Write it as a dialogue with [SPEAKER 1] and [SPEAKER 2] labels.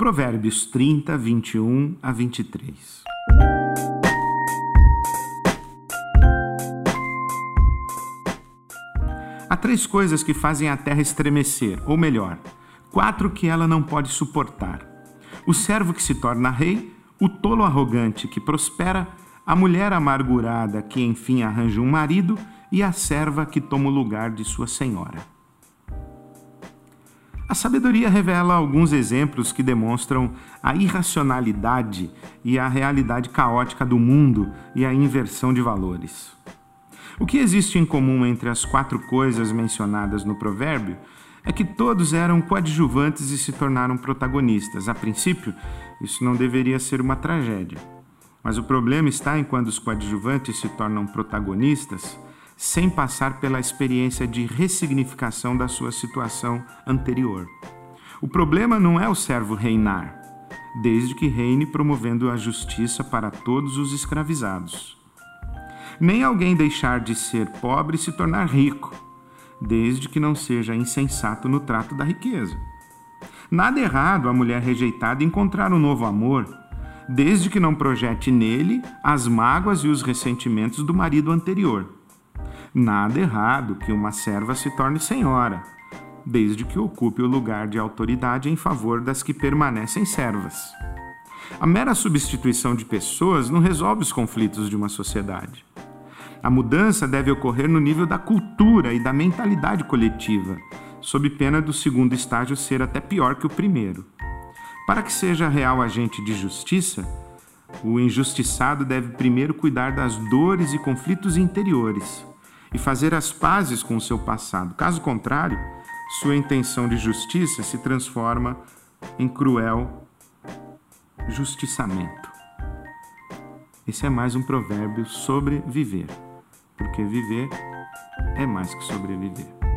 [SPEAKER 1] Provérbios 30, 21 a 23. Há três coisas que fazem a terra estremecer, ou melhor, quatro que ela não pode suportar: o servo que se torna rei, o tolo arrogante que prospera, a mulher amargurada que enfim arranja um marido e a serva que toma o lugar de sua senhora. A sabedoria revela alguns exemplos que demonstram a irracionalidade e a realidade caótica do mundo e a inversão de valores. O que existe em comum entre as quatro coisas mencionadas no provérbio é que todos eram coadjuvantes e se tornaram protagonistas. A princípio, isso não deveria ser uma tragédia. Mas o problema está em quando os coadjuvantes se tornam protagonistas sem passar pela experiência de ressignificação da sua situação anterior. O problema não é o servo reinar, desde que reine promovendo a justiça para todos os escravizados. Nem alguém deixar de ser pobre e se tornar rico, desde que não seja insensato no trato da riqueza. Nada errado a mulher rejeitada encontrar um novo amor, desde que não projete nele as mágoas e os ressentimentos do marido anterior. Nada errado que uma serva se torne senhora, desde que ocupe o lugar de autoridade em favor das que permanecem servas. A mera substituição de pessoas não resolve os conflitos de uma sociedade. A mudança deve ocorrer no nível da cultura e da mentalidade coletiva, sob pena do segundo estágio ser até pior que o primeiro. Para que seja real agente de justiça, o injustiçado deve primeiro cuidar das dores e conflitos interiores e fazer as pazes com o seu passado. Caso contrário, sua intenção de justiça se transforma em cruel justiçamento. Esse é mais um provérbio sobre viver, porque viver é mais que sobreviver.